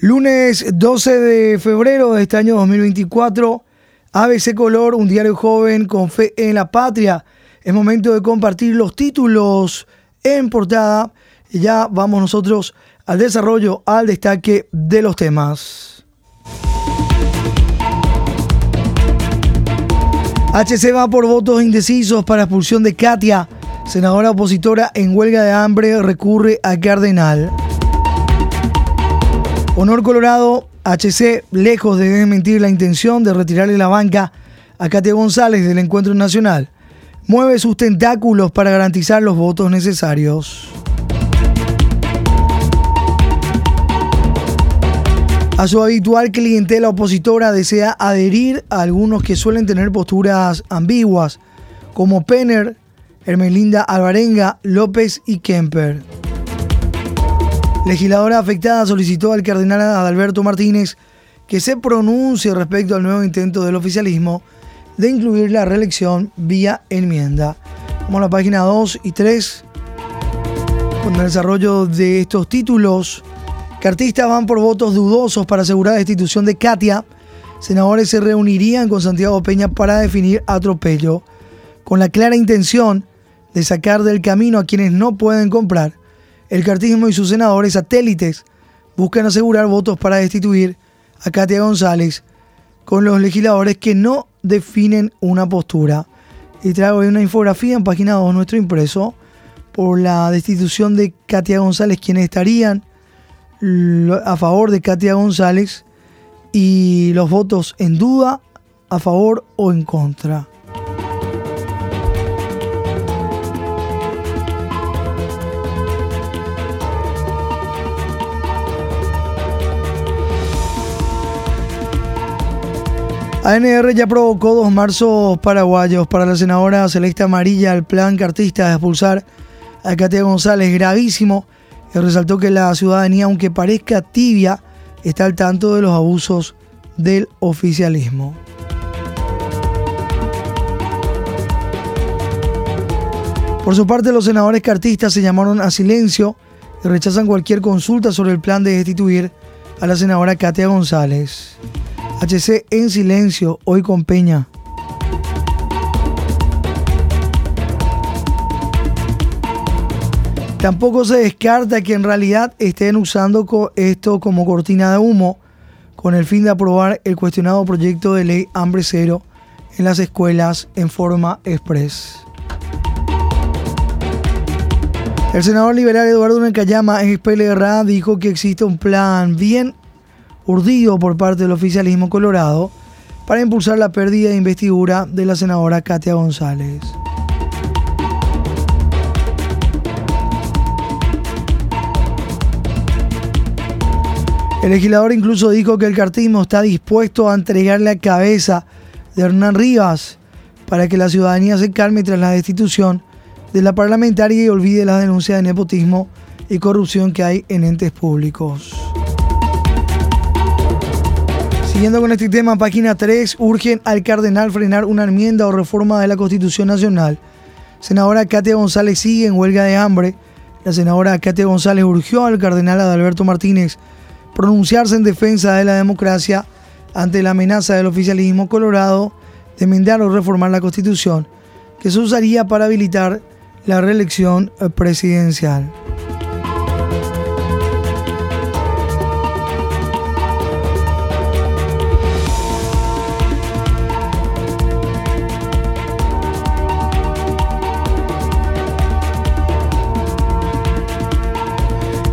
Lunes 12 de febrero de este año 2024, ABC Color, un diario joven con fe en la patria. Es momento de compartir los títulos en portada y ya vamos nosotros al desarrollo, al destaque de los temas. HC va por votos indecisos para expulsión de Katia. Senadora opositora en huelga de hambre recurre a Cardenal. Honor Colorado, HC, lejos de desmentir la intención de retirarle la banca a Katia González del encuentro nacional, mueve sus tentáculos para garantizar los votos necesarios. A su habitual clientela opositora desea adherir a algunos que suelen tener posturas ambiguas, como Penner, Hermelinda Alvarenga, López y Kemper. Legisladora afectada solicitó al cardenal Adalberto Martínez que se pronuncie respecto al nuevo intento del oficialismo de incluir la reelección vía enmienda. Vamos a la página 2 y 3 con el desarrollo de estos títulos. Cartistas van por votos dudosos para asegurar la destitución de Katia. Senadores se reunirían con Santiago Peña para definir atropello, con la clara intención de sacar del camino a quienes no pueden comprar el cartismo y sus senadores satélites buscan asegurar votos para destituir a Katia González con los legisladores que no definen una postura. Y traigo una infografía en página 2 nuestro impreso por la destitución de Katia González, quienes estarían a favor de Katia González y los votos en duda, a favor o en contra. ANR ya provocó dos marzos paraguayos para la senadora Celeste Amarilla el plan cartista de expulsar a Katia González gravísimo y resaltó que la ciudadanía, aunque parezca tibia, está al tanto de los abusos del oficialismo. Por su parte, los senadores cartistas se llamaron a silencio y rechazan cualquier consulta sobre el plan de destituir a la senadora Katia González. HC en silencio, hoy con Peña. Tampoco se descarta que en realidad estén usando esto como cortina de humo con el fin de aprobar el cuestionado proyecto de ley hambre cero en las escuelas en forma express. El senador liberal Eduardo Necayama, ex PLRA, dijo que existe un plan bien urdido por parte del oficialismo colorado para impulsar la pérdida de investidura de la senadora Katia González. El legislador incluso dijo que el cartismo está dispuesto a entregar la cabeza de Hernán Rivas para que la ciudadanía se calme tras la destitución de la parlamentaria y olvide la denuncia de nepotismo y corrupción que hay en entes públicos. Siguiendo con este tema, página 3, urgen al cardenal frenar una enmienda o reforma de la Constitución Nacional. Senadora Katia González sigue en huelga de hambre. La senadora Katia González urgió al cardenal Adalberto Martínez pronunciarse en defensa de la democracia ante la amenaza del oficialismo colorado de enmendar o reformar la Constitución, que se usaría para habilitar la reelección presidencial.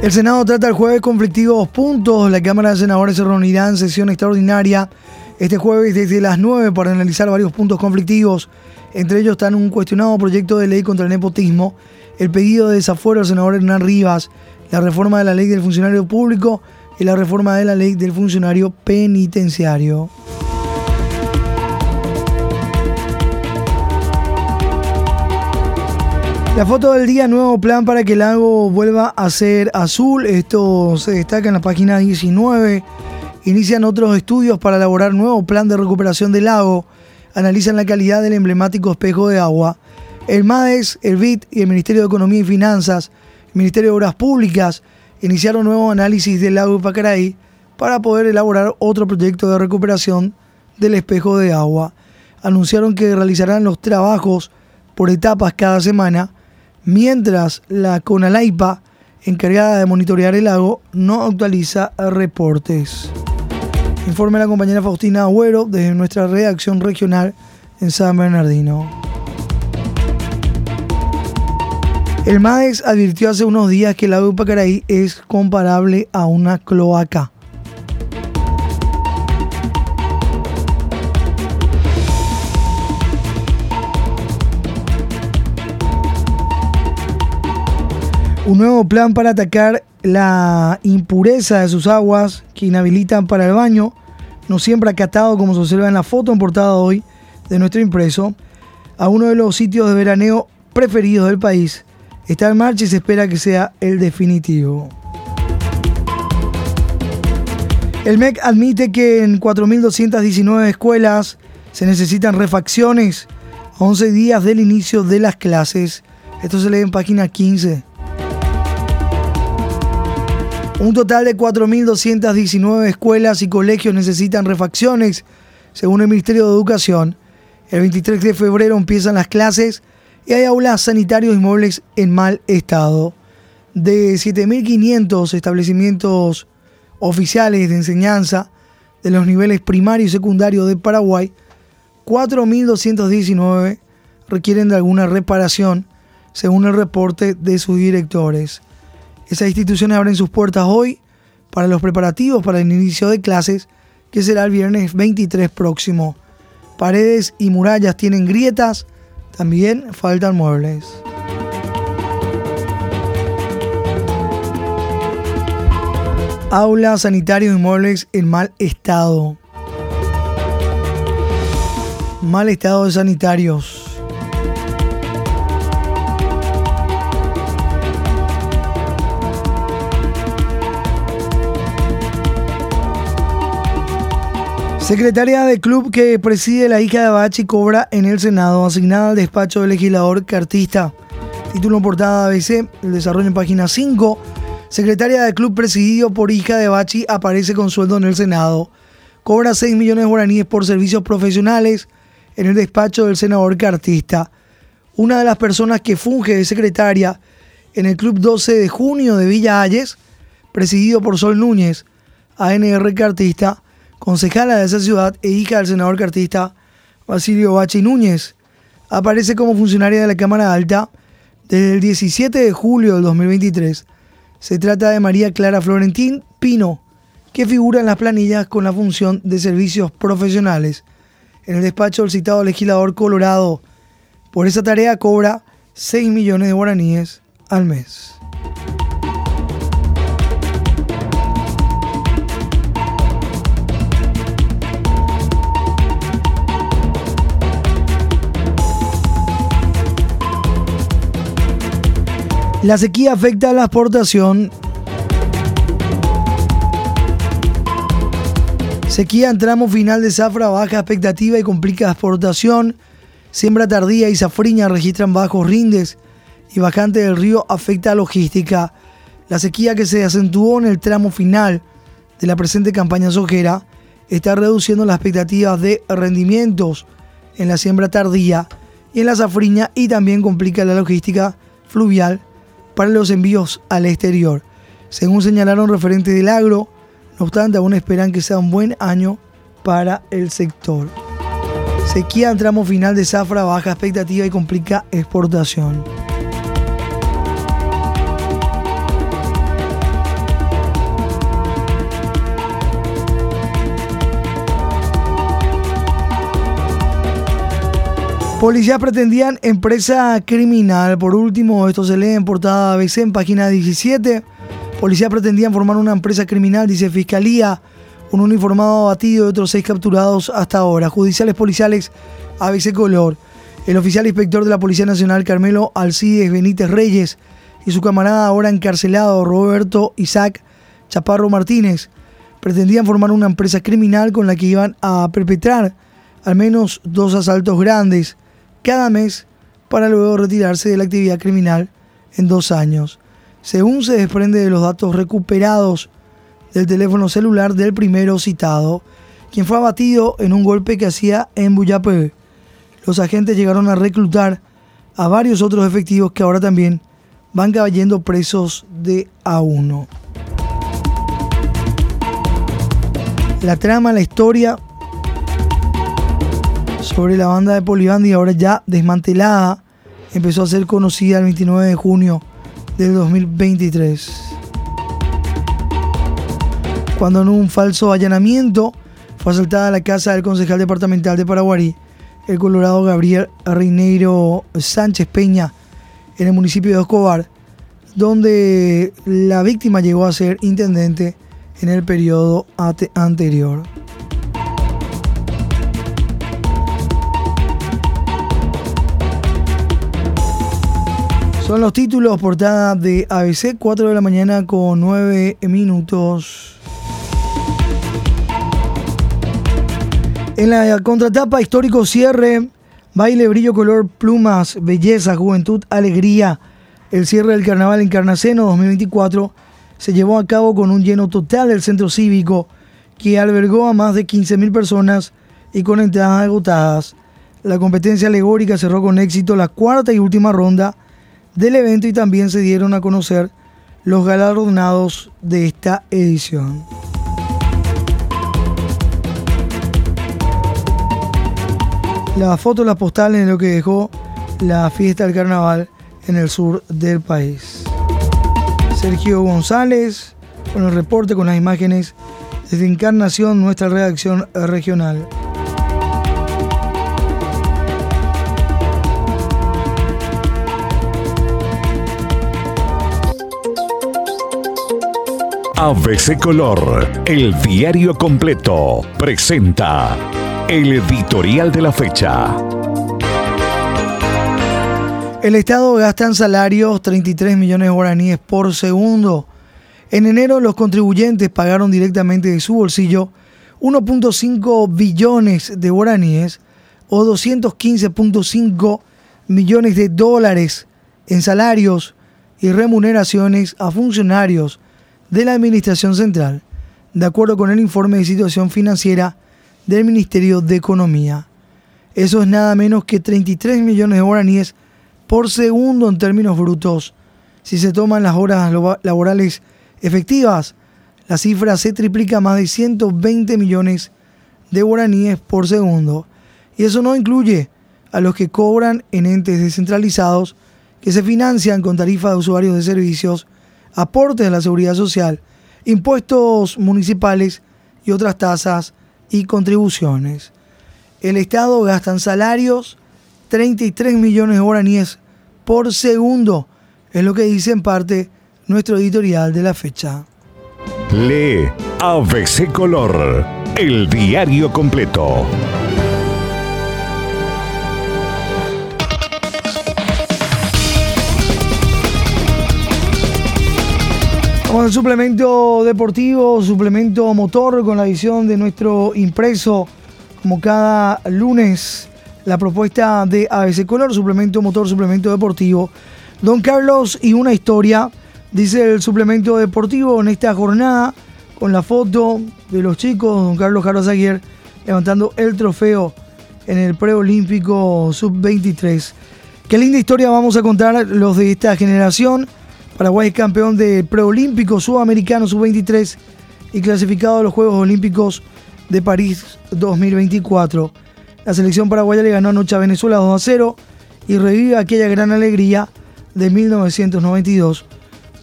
El Senado trata el jueves conflictivos puntos. La Cámara de Senadores se reunirá en sesión extraordinaria este jueves desde las 9 para analizar varios puntos conflictivos. Entre ellos están un cuestionado proyecto de ley contra el nepotismo, el pedido de desafuero al senador Hernán Rivas, la reforma de la ley del funcionario público y la reforma de la ley del funcionario penitenciario. La foto del día, nuevo plan para que el lago vuelva a ser azul. Esto se destaca en la página 19. Inician otros estudios para elaborar nuevo plan de recuperación del lago. Analizan la calidad del emblemático espejo de agua. El MADES, el BIT y el Ministerio de Economía y Finanzas, el Ministerio de Obras Públicas, iniciaron nuevo análisis del lago Pacaraí para poder elaborar otro proyecto de recuperación del espejo de agua. Anunciaron que realizarán los trabajos por etapas cada semana, mientras la Conalaipa, encargada de monitorear el lago, no actualiza reportes. Informe la compañera Faustina Agüero desde nuestra redacción regional en San Bernardino. El MAES advirtió hace unos días que el lago Pacaraí es comparable a una cloaca. Un nuevo plan para atacar la impureza de sus aguas que inhabilitan para el baño, no siempre acatado como se observa en la foto en portada hoy de nuestro impreso, a uno de los sitios de veraneo preferidos del país. Está en marcha y se espera que sea el definitivo. El MEC admite que en 4.219 escuelas se necesitan refacciones a 11 días del inicio de las clases. Esto se lee en página 15. Un total de 4.219 escuelas y colegios necesitan refacciones, según el Ministerio de Educación. El 23 de febrero empiezan las clases y hay aulas sanitarios y muebles en mal estado. De 7.500 establecimientos oficiales de enseñanza de los niveles primario y secundario de Paraguay, 4.219 requieren de alguna reparación, según el reporte de sus directores. Esas instituciones abren sus puertas hoy para los preparativos para el inicio de clases, que será el viernes 23 próximo. Paredes y murallas tienen grietas, también faltan muebles. Aulas, sanitarios y muebles en mal estado. Mal estado de sanitarios. Secretaria de club que preside la hija de Bachi cobra en el Senado, asignada al despacho del legislador cartista. Título portada ABC, el desarrollo en página 5. Secretaria de club presidido por hija de Bachi aparece con sueldo en el Senado. Cobra 6 millones de guaraníes por servicios profesionales en el despacho del senador cartista. Una de las personas que funge de secretaria en el club 12 de junio de Villa Ayes, presidido por Sol Núñez, ANR cartista, concejala de esa ciudad e hija del senador cartista Basilio Bachi Núñez. Aparece como funcionaria de la Cámara Alta desde el 17 de julio del 2023. Se trata de María Clara Florentín Pino, que figura en las planillas con la función de servicios profesionales. En el despacho del citado legislador Colorado, por esa tarea cobra 6 millones de guaraníes al mes. La sequía afecta a la exportación. Sequía en tramo final de zafra, baja expectativa y complica exportación. Siembra tardía y zafriña registran bajos rindes y bajante del río afecta a logística. La sequía que se acentuó en el tramo final de la presente campaña sojera está reduciendo las expectativas de rendimientos en la siembra tardía y en la zafriña y también complica la logística fluvial para los envíos al exterior. Según señalaron referentes del agro, no obstante, aún esperan que sea un buen año para el sector. Sequía en tramo final de zafra, baja expectativa y complica exportación. Policías pretendían empresa criminal. Por último, esto se lee en portada ABC en página 17. Policías pretendían formar una empresa criminal, dice Fiscalía. Un uniformado abatido y otros seis capturados hasta ahora. Judiciales policiales ABC Color. El oficial inspector de la Policía Nacional, Carmelo Alcides Benítez Reyes, y su camarada ahora encarcelado, Roberto Isaac Chaparro Martínez, pretendían formar una empresa criminal con la que iban a perpetrar al menos dos asaltos grandes cada mes para luego retirarse de la actividad criminal en dos años. Según se desprende de los datos recuperados del teléfono celular del primero citado, quien fue abatido en un golpe que hacía en Buyapé. Los agentes llegaron a reclutar a varios otros efectivos que ahora también van cayendo presos de a uno. La trama, la historia sobre la banda de Polibandi, ahora ya desmantelada, empezó a ser conocida el 29 de junio del 2023. Cuando en un falso allanamiento fue asaltada la casa del concejal departamental de Paraguarí, el colorado Gabriel Reineiro Sánchez Peña, en el municipio de Escobar, donde la víctima llegó a ser intendente en el periodo anterior. Son los títulos, portada de ABC, 4 de la mañana con 9 minutos. En la contratapa histórico cierre, baile, brillo, color, plumas, belleza, juventud, alegría. El cierre del carnaval Encarnaceno 2024 se llevó a cabo con un lleno total del centro cívico que albergó a más de 15.000 personas y con entradas agotadas. La competencia alegórica cerró con éxito la cuarta y última ronda del evento y también se dieron a conocer los galardonados de esta edición. La foto, las postales en lo que dejó la fiesta del carnaval en el sur del país. Sergio González con el reporte con las imágenes desde Encarnación, nuestra redacción regional. ABC Color, el diario completo, presenta el editorial de la fecha. El Estado gasta en salarios 33 millones de guaraníes por segundo. En enero los contribuyentes pagaron directamente de su bolsillo 1.5 billones de guaraníes o 215.5 millones de dólares en salarios y remuneraciones a funcionarios de la Administración Central, de acuerdo con el informe de situación financiera del Ministerio de Economía. Eso es nada menos que 33 millones de guaraníes por segundo en términos brutos. Si se toman las horas laborales efectivas, la cifra se triplica más de 120 millones de guaraníes por segundo. Y eso no incluye a los que cobran en entes descentralizados que se financian con tarifas de usuarios de servicios aportes a la seguridad social, impuestos municipales y otras tasas y contribuciones. El Estado gasta en salarios 33 millones de guaraníes por segundo, es lo que dice en parte nuestro editorial de la fecha. Lee ABC Color, el diario completo. Con el suplemento deportivo, suplemento motor con la edición de nuestro impreso, como cada lunes, la propuesta de ABC Color, suplemento motor, suplemento deportivo. Don Carlos y una historia, dice el suplemento deportivo en esta jornada, con la foto de los chicos, don Carlos Carlos Aguirre, levantando el trofeo en el preolímpico sub-23. Qué linda historia vamos a contar los de esta generación Paraguay es campeón de preolímpico sudamericano sub-23 y clasificado a los Juegos Olímpicos de París 2024. La selección paraguaya le ganó anoche a Venezuela 2 a 0 y revive aquella gran alegría de 1992,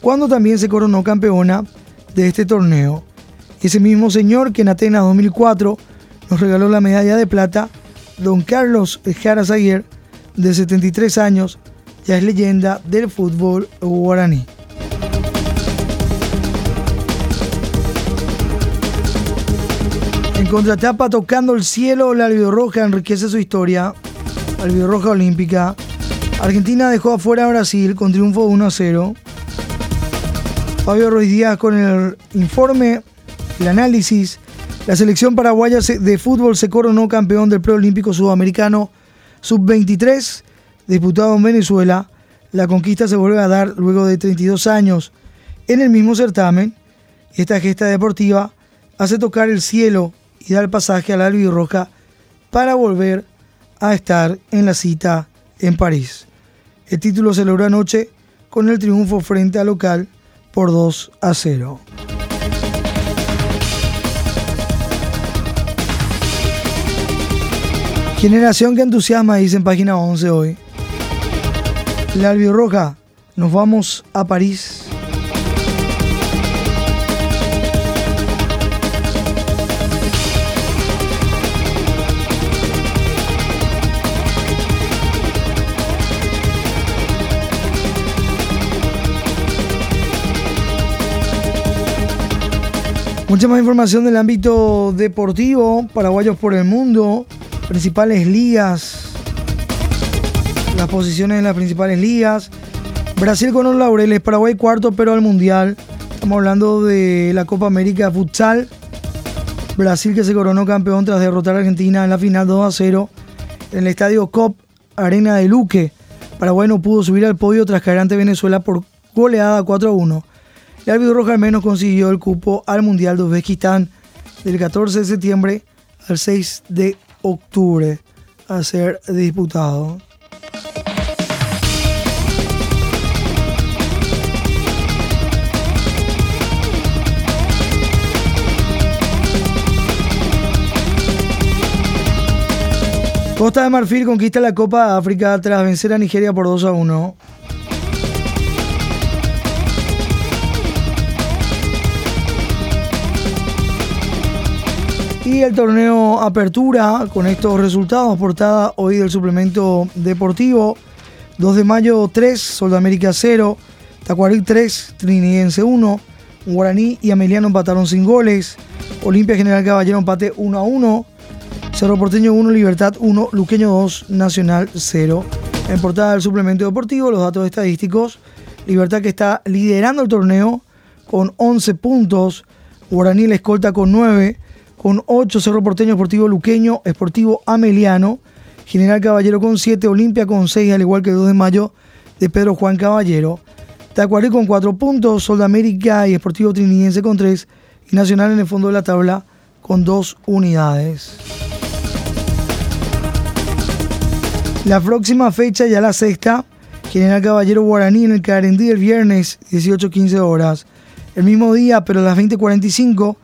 cuando también se coronó campeona de este torneo. Ese mismo señor que en Atenas 2004 nos regaló la medalla de plata, don Carlos Jara Zaguer, de 73 años, ya es leyenda del fútbol guaraní. En contratapa, tocando el cielo, la Roja enriquece su historia. La Roja olímpica. Argentina dejó afuera a Brasil con triunfo de 1 a 0. Fabio Ruiz Díaz con el informe, el análisis. La selección paraguaya de fútbol se coronó campeón del preolímpico sudamericano sub-23 disputado en Venezuela, la conquista se vuelve a dar luego de 32 años en el mismo certamen Y esta gesta deportiva hace tocar el cielo y dar pasaje a la albirroja para volver a estar en la cita en París. El título se logró anoche con el triunfo frente al local por 2 a 0. Generación que entusiasma, dice en página 11 hoy. La albirroja, nos vamos a París. Mucha más información del ámbito deportivo, paraguayos por el mundo, principales ligas, las posiciones en las principales ligas. Brasil con los laureles, Paraguay cuarto, pero al mundial. Estamos hablando de la Copa América Futsal. Brasil que se coronó campeón tras derrotar a Argentina en la final 2 a 0 en el estadio COP Arena de Luque. Paraguay no pudo subir al podio tras caer ante Venezuela por goleada 4 a 1. El árbitro roja al menos consiguió el cupo al Mundial de Uzbekistán del 14 de septiembre al 6 de octubre a ser disputado. Costa de Marfil conquista la Copa África tras vencer a Nigeria por 2 a 1. Y el torneo Apertura con estos resultados, portada hoy del suplemento deportivo. 2 de mayo 3, Soldamérica 0, Tacuarí 3, Trinidense 1, Guaraní y Ameliano empataron sin goles, Olimpia General Caballero empate 1 a 1, Cerro Porteño 1, Libertad 1, Luqueño 2, Nacional 0. En portada del suplemento deportivo, los datos estadísticos, Libertad que está liderando el torneo con 11 puntos, Guaraní la escolta con 9, con 8 Cerro Porteño Esportivo Luqueño, Esportivo Ameliano, General Caballero con 7, Olimpia con 6, al igual que el 2 de mayo de Pedro Juan Caballero, Tacuarí con 4 puntos, Sol de América y Esportivo Trinidense con 3 y Nacional en el fondo de la tabla con 2 unidades. La próxima fecha, ya la sexta, General Caballero Guaraní en el Carendí el viernes 18-15 horas. El mismo día, pero a las 20.45,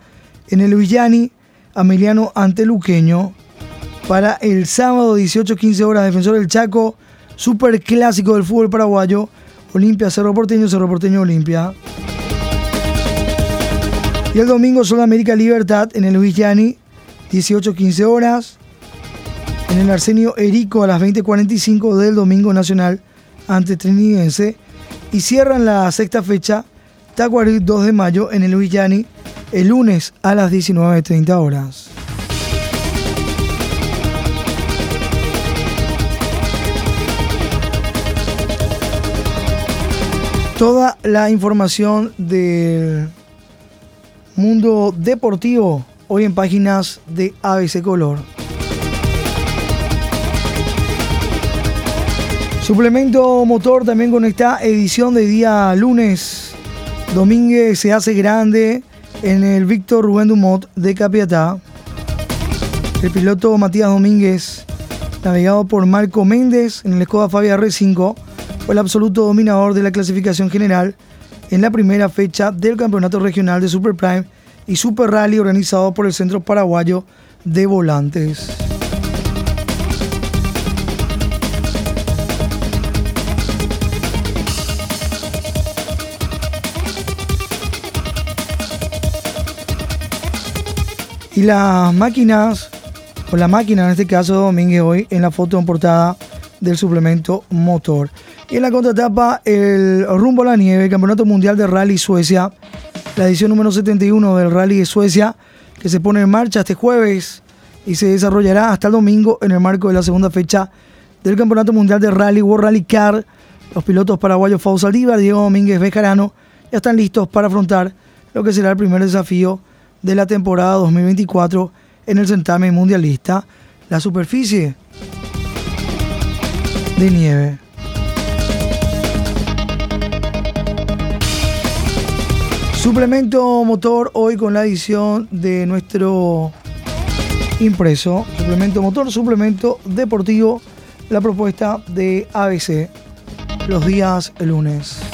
en el Villani, Ameliano ante Luqueño. Para el sábado 18-15 horas, Defensor del Chaco, super clásico del fútbol paraguayo, Olimpia Cerro Porteño, Cerro Porteño Olimpia. Y el domingo Sol América Libertad en el Villani, 18-15 horas. En el Arsenio Erico a las 20.45 del domingo nacional ante Trinidense. Y cierran la sexta fecha, Tacuarí 2 de mayo en el Villani el lunes a las 19.30 horas. Toda la información del mundo deportivo hoy en páginas de ABC Color. Suplemento motor también con esta edición de día lunes. Domínguez se hace grande en el Víctor Rubén Dumont de Capiatá. El piloto Matías Domínguez, navegado por Marco Méndez en el Skoda Fabia R5, fue el absoluto dominador de la clasificación general en la primera fecha del Campeonato Regional de Super Prime y Super Rally organizado por el Centro Paraguayo de Volantes. Y las máquinas, o la máquina en este caso Domínguez hoy en la foto en portada del suplemento motor. Y en la contratapa, el rumbo a la nieve, Campeonato Mundial de Rally Suecia, la edición número 71 del Rally de Suecia, que se pone en marcha este jueves y se desarrollará hasta el domingo en el marco de la segunda fecha del Campeonato Mundial de Rally World Rally Car. Los pilotos paraguayos Fausto Saldívar, Diego Domínguez Bejarano ya están listos para afrontar lo que será el primer desafío de la temporada 2024 en el certamen mundialista, la superficie de nieve. Suplemento motor hoy con la edición de nuestro impreso. Suplemento motor, suplemento deportivo. La propuesta de ABC los días lunes.